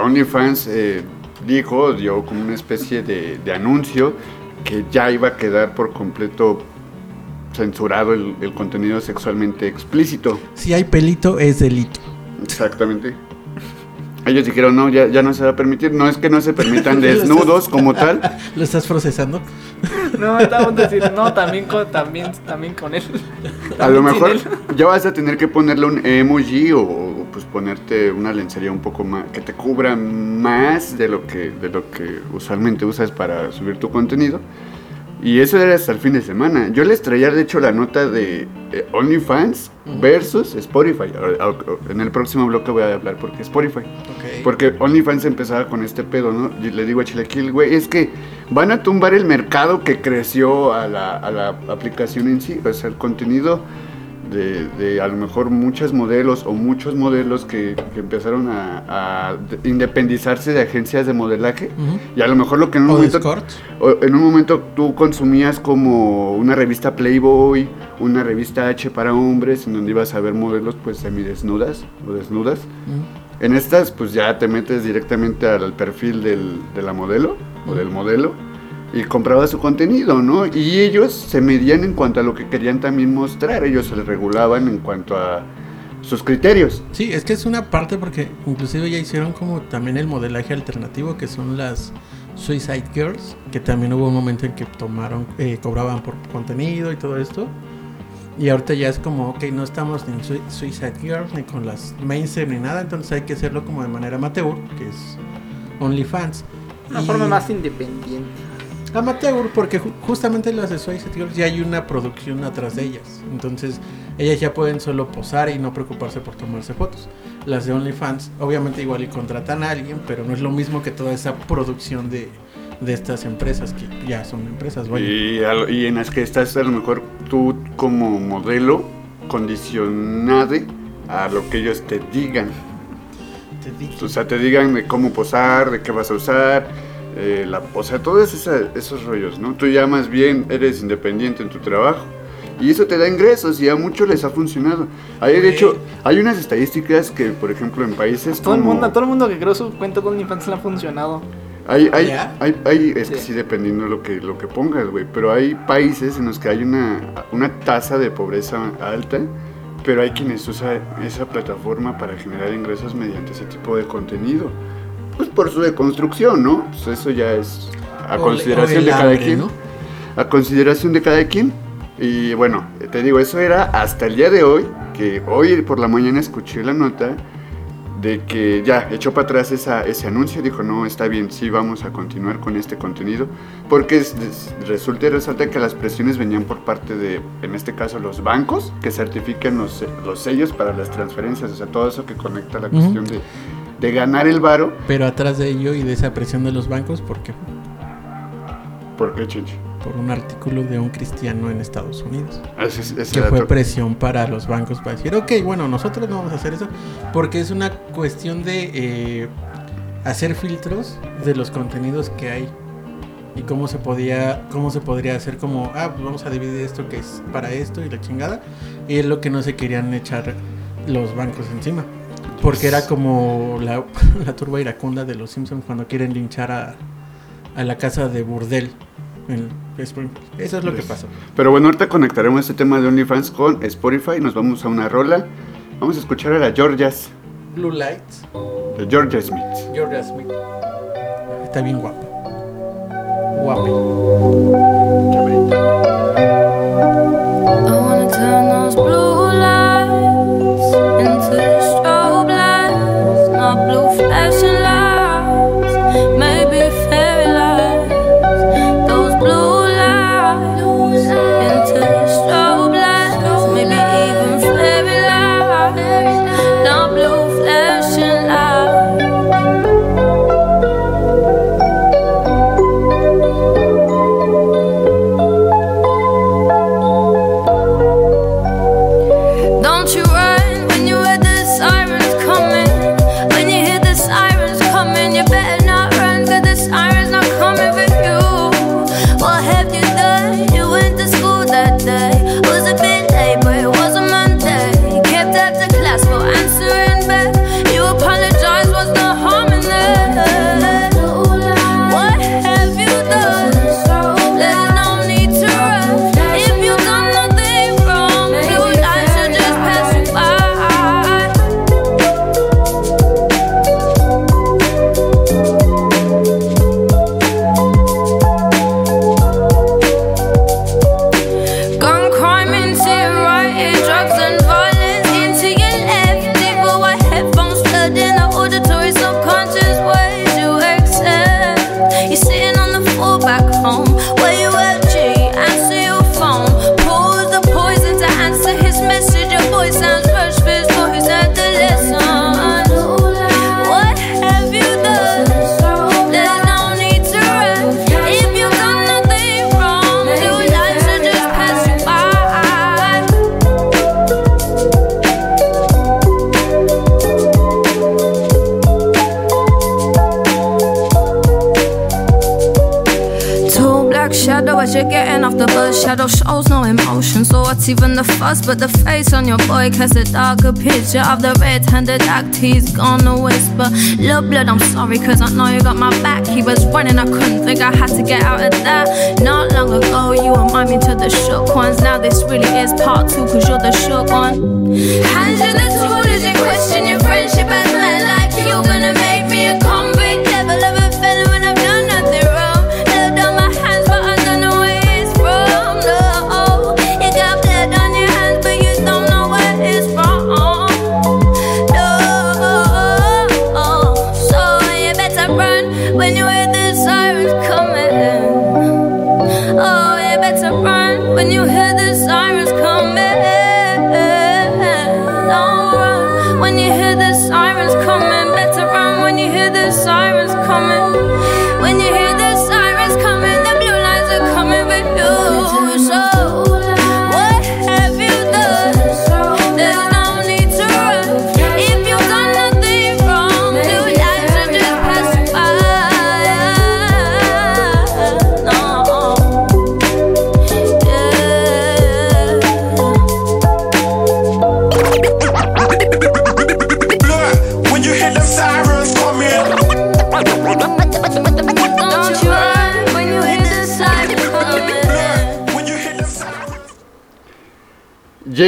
OnlyFans eh, dijo, dio como una especie de, de anuncio que ya iba a quedar por completo censurado el, el contenido sexualmente explícito. Si hay pelito, es delito. Exactamente. Ellos dijeron, no, ya, ya no se va a permitir. No es que no se permitan desnudos como tal. ¿Lo estás procesando? No, estábamos diciendo, no, también con, también, también con él. A lo mejor ya vas a tener que ponerle un emoji o, o, pues ponerte una lencería un poco más que te cubra más de lo que de lo que usualmente usas para subir tu contenido. Y eso era hasta el fin de semana. Yo les traía de hecho la nota de eh, OnlyFans versus Spotify. Ahora, ahora, En el próximo bloque voy a hablar porque Spotify. Porque OnlyFans empezaba con este pedo, ¿no? Y le digo a Chilaquil, güey, es que van a tumbar el mercado que creció a la, a la aplicación en sí. O sea, el contenido de, de a lo mejor muchos modelos o muchos modelos que, que empezaron a, a de- independizarse de agencias de modelaje. Y a lo mejor lo que en un O momento... o en un momento tú consumías como una revista Playboy, una revista H para hombres, en donde ibas a ver modelos pues semidesnudas o desnudas. En estas, pues ya te metes directamente al perfil del, de la modelo o del modelo y comprabas su contenido, ¿no? Y ellos se medían en cuanto a lo que querían también mostrar, ellos se les regulaban en cuanto a sus criterios. Sí, es que es una parte porque inclusive ya hicieron como también el modelaje alternativo que son las Suicide Girls, que también hubo un momento en que tomaron, eh, cobraban por contenido y todo esto. Y ahorita ya es como, ok, no estamos ni en Sui- Suicide Girls ni con las mainstream ni nada, entonces hay que hacerlo como de manera amateur, que es OnlyFans. Una Y- forma más independiente. Amateur, porque ju- justamente las de Suicide Girls ya hay una producción atrás de ellas. Entonces, ellas ya pueden solo posar y no preocuparse por tomarse fotos. Las de OnlyFans, obviamente, igual y contratan a alguien, pero no es lo mismo que toda esa producción de, de estas empresas que ya son empresas, vaya. Y, y en las que estás a lo mejor tú como modelo condicionado a lo que ellos te digan. Te dije. O sea, te digan de cómo posar, de qué vas a usar, eh, la, o sea, todos esa- esos rollos, ¿no? Tú ya más bien eres independiente en tu trabajo. Y eso te da ingresos y a muchos les ha funcionado. Hay, de hecho, hay unas estadísticas que, por ejemplo, en países Todo el mundo, todo el mundo que creó su cuenta de OnlyFans le ha funcionado. Hay, hay, ¿Ya? hay, hay- es que Sí. sí, dependiendo lo que, lo que pongas, güey. Pero hay países en los que hay una, una tasa de pobreza alta, pero hay quienes usan esa plataforma para generar ingresos mediante ese tipo de contenido. Pues por su deconstrucción, ¿no? Pues eso ya es a O consideración de cada quien. ¿no? A consideración de cada quien. Y bueno, te digo, eso era hasta el día de hoy, que hoy por la mañana escuché la nota de que ya echó para atrás esa, ese anuncio, dijo, no, está bien, sí, vamos a continuar con este contenido, porque es- es- resulta y resalta que las presiones venían por parte de, en este caso, los bancos, que certifican los, los sellos para las transferencias, o sea, todo eso que conecta la cuestión de, de ganar el varo. Pero atrás de ello y de esa presión de los bancos, ¿por qué? ¿Por qué, Chinchi? Por un artículo de un cristiano en Estados Unidos. Que fue presión para los bancos para decir, ok, bueno, nosotros no vamos a hacer eso. Porque es una cuestión de eh, hacer filtros de los contenidos que hay. Y cómo se podía, cómo se podría hacer como, ah, pues vamos a dividir esto que es para esto y la chingada. Y es lo que no se querían echar los bancos encima. Porque era como la, la turba iracunda de los Simpsons cuando quieren linchar a, a la casa de burdel. en Springfield. Eso es lo que pasó. Pero bueno, ahorita conectaremos este tema de OnlyFans con Spotify. Nos vamos a una rola. Vamos a escuchar a la Georgias, Blue Lights. de Georgia Smith. Georgia Smith. Está bien guapa. Guapi. I wanna turn those blue boy casts a darker picture of the red-handed act he's gonna whisper. Little blood, I'm sorry, cause I know you got my back. He was running, I couldn't think I had to get out of that. Not long ago, you remind me to the shook ones. Now this really is part two, cause you're the shook one. Hands in the tool as you question your friendship as men like you. Gonna make me a convict,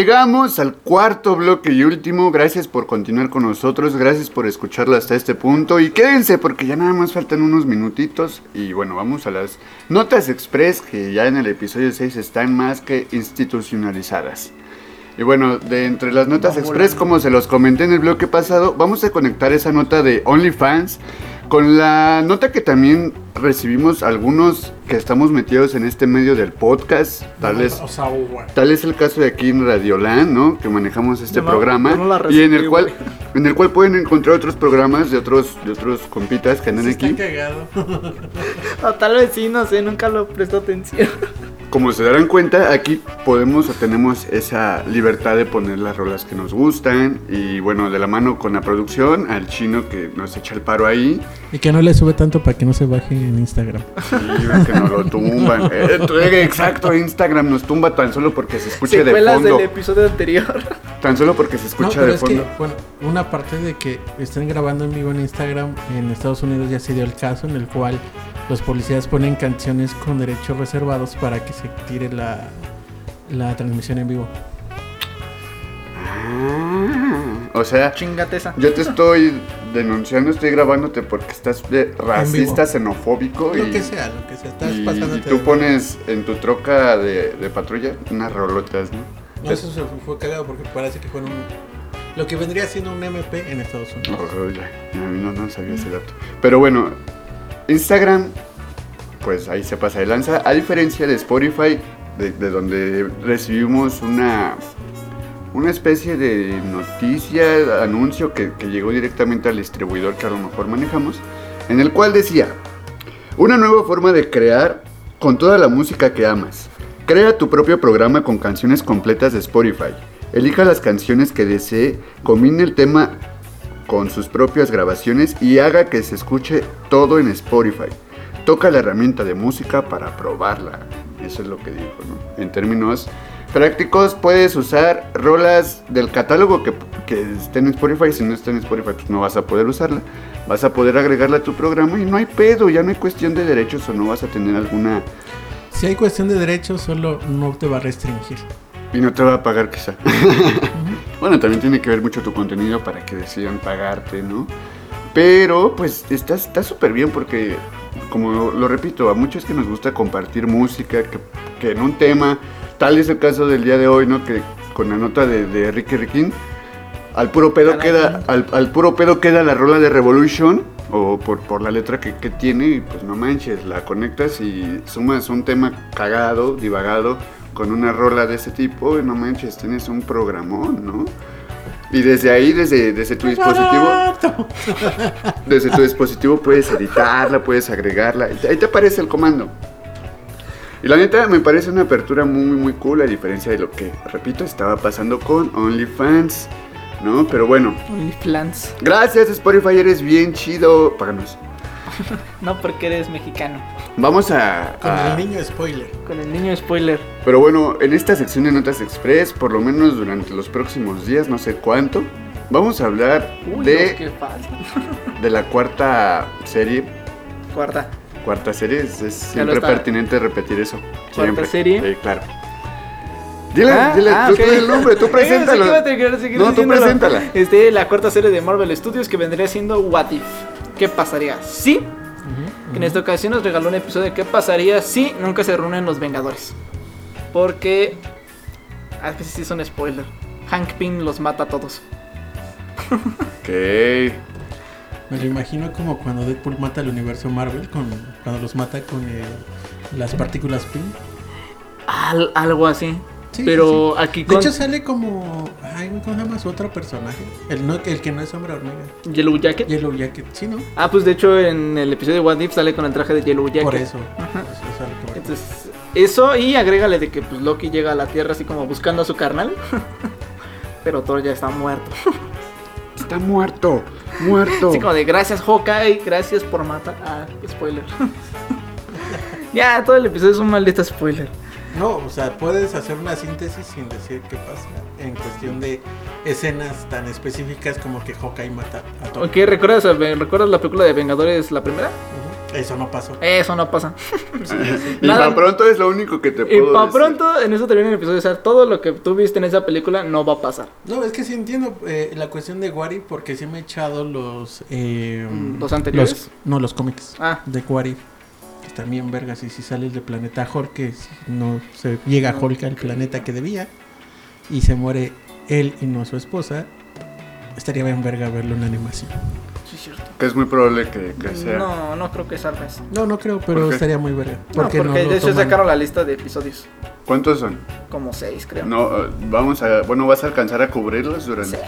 Llegamos al cuarto bloque y último. Gracias por continuar con nosotros. Gracias por escucharlo hasta este punto. Y quédense porque ya nada más faltan unos minutitos. Y bueno, vamos a las notas express que ya en el episodio 6 están más que institucionalizadas. Y bueno, de entre las notas express, como se los comenté en el bloque pasado, vamos a conectar esa nota de OnlyFans con la nota que también recibimos algunos que estamos metidos en este medio del podcast. Tal vez O sea, bueno. Tal es el caso de aquí en Radioland, ¿no? Que manejamos este no- programa. no la y en el recibí, cual, en el cual pueden encontrar otros programas de otros, de otros compitas que andan Sí, está aquí. cagado. O tal vez sí, no sé, nunca lo prestó atención. Como se darán cuenta, aquí podemos o tenemos esa libertad de poner las rolas que nos gustan y bueno, de la mano con la producción, al chino que nos echa el paro ahí, y que no le sube tanto para que no se baje en Instagram. sí, que nos lo tumban. Eh, eh, exacto, Instagram nos tumba tan solo porque se escuche de fondo. del episodio anterior. Tan solo porque se No, escucha pero de es fondo. que, bueno, una parte de que estén grabando en vivo en Instagram, en Estados Unidos ya se dio el caso en el cual los policías ponen canciones con derechos reservados para que se tire la, la transmisión en vivo. Ah, o sea, Chingate esa. yo te estoy denunciando, estoy grabándote porque estás de racista, xenofóbico Lo y, que sea, lo que sea. Estás y- pasándote y tú de- pones en tu troca de, de patrulla unas rolotas, ¿no? No, eso se fue cagado porque parece que fueron lo que vendría siendo un MP en Estados Unidos. Oh, ya, ya, no, no sabía ese dato. Pero bueno, Instagram, pues ahí se pasa de lanza. A diferencia de Spotify, de, de donde recibimos una, una especie de noticia, anuncio que, que llegó directamente al distribuidor que a lo mejor manejamos, en el cual decía, una nueva forma de crear con toda la música que amas. Crea tu propio programa con canciones completas de Spotify. Elija las canciones que desee, combine el tema con sus propias grabaciones y haga que se escuche todo en Spotify. Toca la herramienta de música para probarla. Eso es lo que dijo, ¿no? En términos prácticos, puedes usar rolas del catálogo que, que estén en Spotify. Si no está en Spotify, pues no vas a poder usarla. Vas a poder agregarla a tu programa y no hay pedo, ya no hay cuestión de derechos o no vas a tener alguna... Si hay cuestión de derechos, solo no te va a restringir. Y no te va a pagar quizá. Bueno, también tiene que ver mucho tu contenido para que decidan pagarte, ¿no? Pero pues está súper bien porque, como lo repito, a muchos que nos gusta compartir música, que, que en un tema, tal es el caso del día de hoy, ¿no? Que con la nota de, de Ricky Riquín, al puro pedo queda, al, al puro pedo queda la rola de Revolution, o por, por la letra que, que tiene, y pues no manches, la conectas y sumas un tema cagado, divagado, con una rola de ese tipo, y no manches, tienes un programón, ¿no? Y desde ahí, desde, desde tu dispositivo, desde tu dispositivo puedes editarla, puedes agregarla, ahí te aparece el comando. Y la neta me parece una apertura muy muy cool a diferencia de lo que, repito, estaba pasando con OnlyFans, ¿no? Pero bueno, OnlyFans. gracias Spotify, eres bien chido. Páganos. No porque eres mexicano. Vamos a... Con a- el niño spoiler. Con el niño spoiler. Pero bueno, en esta sección de Notas Express, por lo menos durante los próximos días, no sé cuánto, vamos a hablar Uy, de, Dios, qué de la cuarta serie. Cuarta. Cuarta serie, es, siempre pertinente repetir eso. Siempre. serie? Sí, claro. Dile, Ah, dile, ah, tú, ok. tú el nombre, tú Eh, preséntalo. sí que iba a tener que seguir No, tú preséntala. Este, la cuarta serie de Marvel Studios que vendría siendo What If. ¿Qué pasaría si? Que en esta ocasión nos regaló un episodio de qué pasaría si nunca se reúnen los Vengadores. Porque. A veces sí son spoiler. Hank Pym los mata a todos. Ok. Me lo imagino como cuando Deadpool mata al universo Marvel, con, cuando los mata con eh, las partículas PIN. Al- algo así. Sí, Pero sí, sí. aquí De con hecho sale como... Ay, ¿cómo se llama su otro personaje? El, no, el que no es hombre hormiga. Yellow Jacket. Yellow Jacket, sí, ¿no? Ah, pues de hecho en el episodio de What If sale con el traje de Yellow Jacket. Por eso. Ajá. Eso Entonces, eso y agrégale de que pues Loki llega a la Tierra así como buscando a su carnal. Pero Thor ya está muerto. Está muerto, muerto. Así como de gracias Hawkeye, gracias por matar. Ah, spoiler. ya, todo el episodio es un maldito spoiler. No, o sea, puedes hacer una síntesis sin decir qué pasa en cuestión de escenas tan específicas como que Hawkeye mata a Thor. Ok, ¿recuerdas, ¿recuerdas la película de Vengadores, la primera? Eso no pasó. Eso no pasa. y Nada. para pronto es lo único que te Y puedo para decir. pronto, en eso termina el episodio. O sea, todo lo que tú viste en esa película no va a pasar. No, es que sí entiendo eh, la cuestión de Wari porque sí me he echado los... eh, ¿Los anteriores? los- no, los cómics Ah, de Wari. También vergas y si sales del planeta Hulk, que no se llega Hulk al planeta que debía y se muere él y no su esposa, estaría bien verga verlo en animación. sí, es cierto. Que es muy probable que, que sea. No, no creo que salga eso. No, no creo, pero estaría muy verga. No, porque no de hecho toman- sacaron la lista de episodios. ¿Cuántos son? Como seis, creo. No, eh, vamos a. Bueno, vas a alcanzar a cubrirlos durante.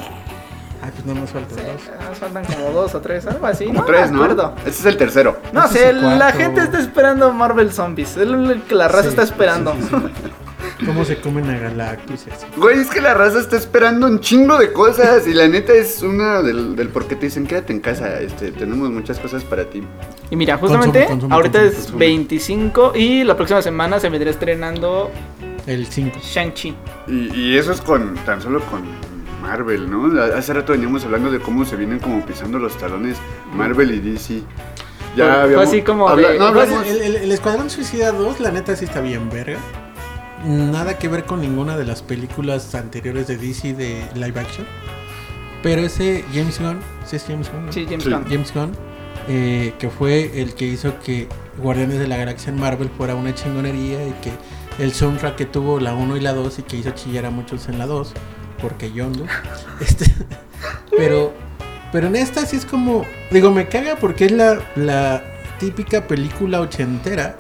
Ay, pues no nos faltan dos. Ah, Faltan como dos o tres, algo así. Como no tres, ¿no? acuerdo. Este es el tercero. No Este sé, el la gente está esperando Marvel Zombies. Es lo que la raza Sí, está esperando. sí, sí, sí. ¿Cómo se comen a Galactus? Güey, es que la raza está esperando un chingo de cosas y la neta es una del, del por qué te dicen quédate en casa, este, tenemos muchas cosas para ti. Y mira, justamente Consume, consume, ahorita consume, es consume. 25 y la próxima semana se vendrá estrenando El 5. Shang-Chi. Y, y eso es con tan solo con Marvel, ¿no? Hace rato veníamos hablando de cómo se vienen como pisando los talones Marvel y DC. Fue- fue habíamos- así como habla- de- no, hablamos- El, el- el Escuadrón Suicida 2, la neta sí está bien verga. Nada que ver con ninguna de las películas anteriores de DC de live action. Pero ese James Gunn, ¿sí es James Gunn? no? Sí, James Sí. Gunn. James Gunn, eh, que fue el que hizo que Guardianes de la Galaxia en Marvel fuera una chingonería y que el soundtrack que tuvo la 1 y la 2 y que hizo chillar a muchos en la 2, porque yo ando. Este, pero, pero en esta sí es como, digo, me caga porque es la, la típica película ochentera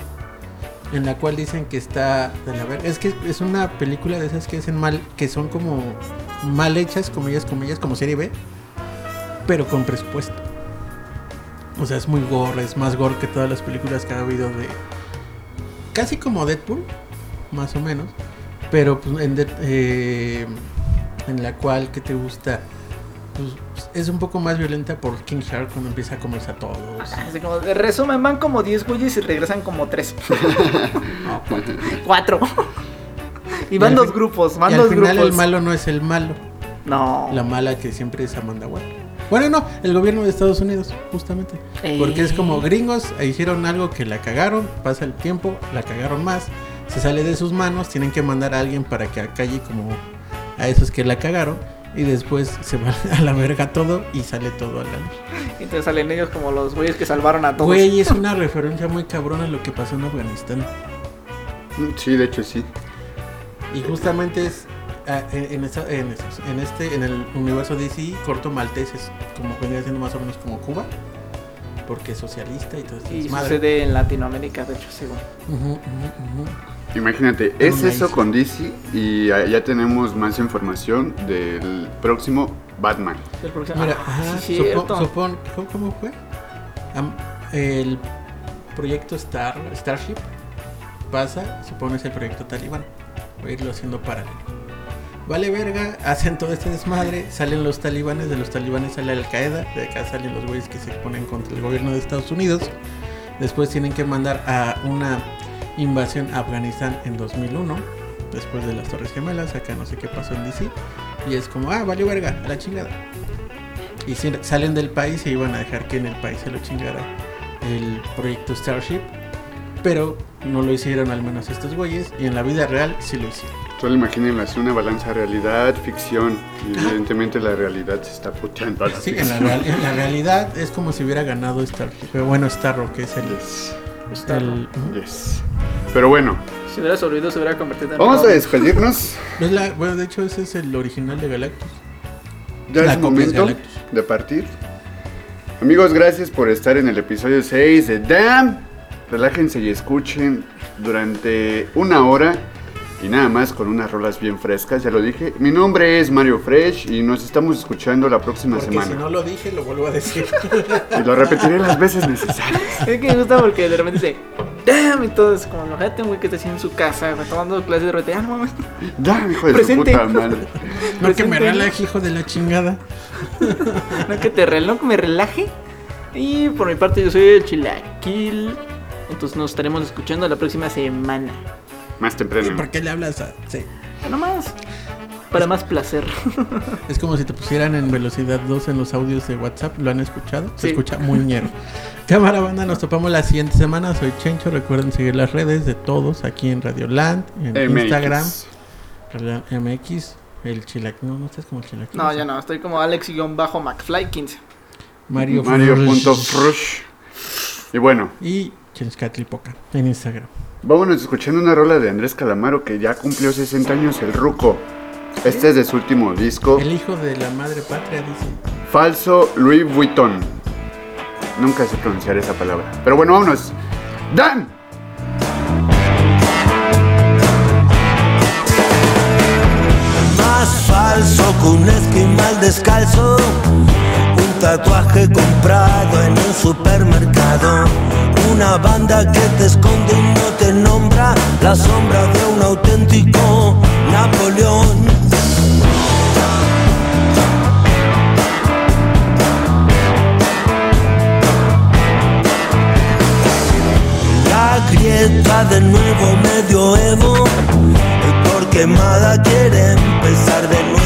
en la cual dicen que está de. Es que es una película de esas que hacen mal, que son como mal hechas, comillas, comillas, como serie B, pero con presupuesto. O sea, es muy gore, es más gore que todas las películas que ha habido de. Casi como Deadpool, más o menos. Pero pues, en, Dead- eh, en la cual, que te gusta? Pues, es un poco más violenta por King Shark cuando empieza a comerse a todos. Así como, resumen, van como 10 güeyes y regresan como 3. no, 4. y Y van al dos grupos, Y van al dos final grupos. el malo no es el malo. No. La mala que siempre es Amanda Waller. Bueno, no, el gobierno de Estados Unidos, justamente. Porque es como gringos hicieron algo que la cagaron, pasa el tiempo, la cagaron más, se sale de sus manos, tienen que mandar a alguien para que acalle como a esos que la cagaron y después se va a la verga todo y sale todo a la luz. Entonces salen ellos como los güeyes que salvaron a todos. Güey, es una referencia muy cabrona a lo que pasó en Afganistán. Sí, de hecho sí. Y justamente es ah, en, esa- en esos- en este, en el universo DC, corto malteses, como vendría siendo más o menos como Cuba, porque es socialista y todo esto. Y sucede en Latinoamérica, de hecho, según. Ujú, ujú. Imagínate, es una eso isla. con DC y ya, tenemos más información del próximo Batman. El próximo- Mira, Ah, ajá, sí, supo- cierto. supón- ¿cómo, cómo fue? El proyecto Star, Starship pasa, supone es el proyecto talibán. Voy a irlo haciendo paralelo. Vale verga, hacen todo este desmadre, salen los talibanes, de los talibanes sale Al Qaeda, de acá salen los güeyes que se ponen contra el gobierno de Estados Unidos. Después tienen que mandar a una invasión a Afganistán en 2001, después de las Torres Gemelas, acá no sé qué pasó en DC. Y es como, ah, valió verga, a la chingada. Y salen del país e iban a dejar que en el país se lo chingara el proyecto Starship. Pero no lo hicieron al menos estos güeyes. Y en la vida real sí lo hicieron. Solo imaginen así una balanza realidad, ficción. Y evidentemente la realidad se está puteando Sí, en la, en la realidad es como si hubiera ganado Starship. Pero bueno, Starro, que es el... Yes, el- ujú. yes. Pero bueno, Si hubiera sobrevivido, se hubiera convertido en. vamos a despedirnos. es la- bueno, de hecho ese es el original de Galactus. Ya La es momento Galactus. de partir. Amigos, gracias por estar en el episodio 6 de Damn. Relájense y escuchen durante una hora y nada más con unas rolas bien frescas, ya lo dije. Mi nombre es Mario Fresh y nos estamos escuchando la próxima Porque semana. si no lo dije, lo vuelvo a decir. Y lo repetiré las veces necesarias. Es que me gusta porque de repente dice, damn, y todo es como, imagínate un güey que está así en su casa, tomando clases de repente, ah, no mames, Damn, hijo de Presente. su puta madre. no que me relaje, hijo de la chingada. no que te rel no que me relaje. Y por mi parte, yo soy el Chilaquil. Entonces nos estaremos escuchando la próxima semana. Más ¿Y temprano. por qué le hablas a.? Sí. Nada más. Para más placer. Es como si te pusieran en velocidad 2 en los audios de WhatsApp. ¿Lo han escuchado? Se Sí. escucha muy ñero. Cámara banda, nos topamos la siguiente semana. Soy Chencho. Recuerden seguir las redes de todos aquí en Radio Land, en MX. Instagram, Radio MX, el Chilac. No, no estás como el Chilac. No, ya no, estoy como Alex-McFly15. Mario. Mario.frush. Y bueno, Y Chenskatlipoca en Instagram. vámonos escuchando una rola de Andrés Calamaro que ya cumplió 60 años, el Ruco. Este es de su último disco. El hijo de la madre patria dice. Falso Louis Vuitton. Nunca sé pronunciar esa palabra. Pero bueno, vámonos. ¡Dan! Más falso un esquimal descalzo, un tatuaje comprado en un supermercado, una banda que te esconde y no te nombra, la sombra de un auténtico Napoleón. La grieta de nuevo medioevo, por quemada quiere empezar de nuevo.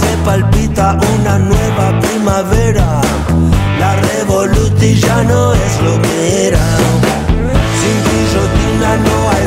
Se palpita una nueva primavera, la revolución ya no es lo que era. Sin guillotina no hay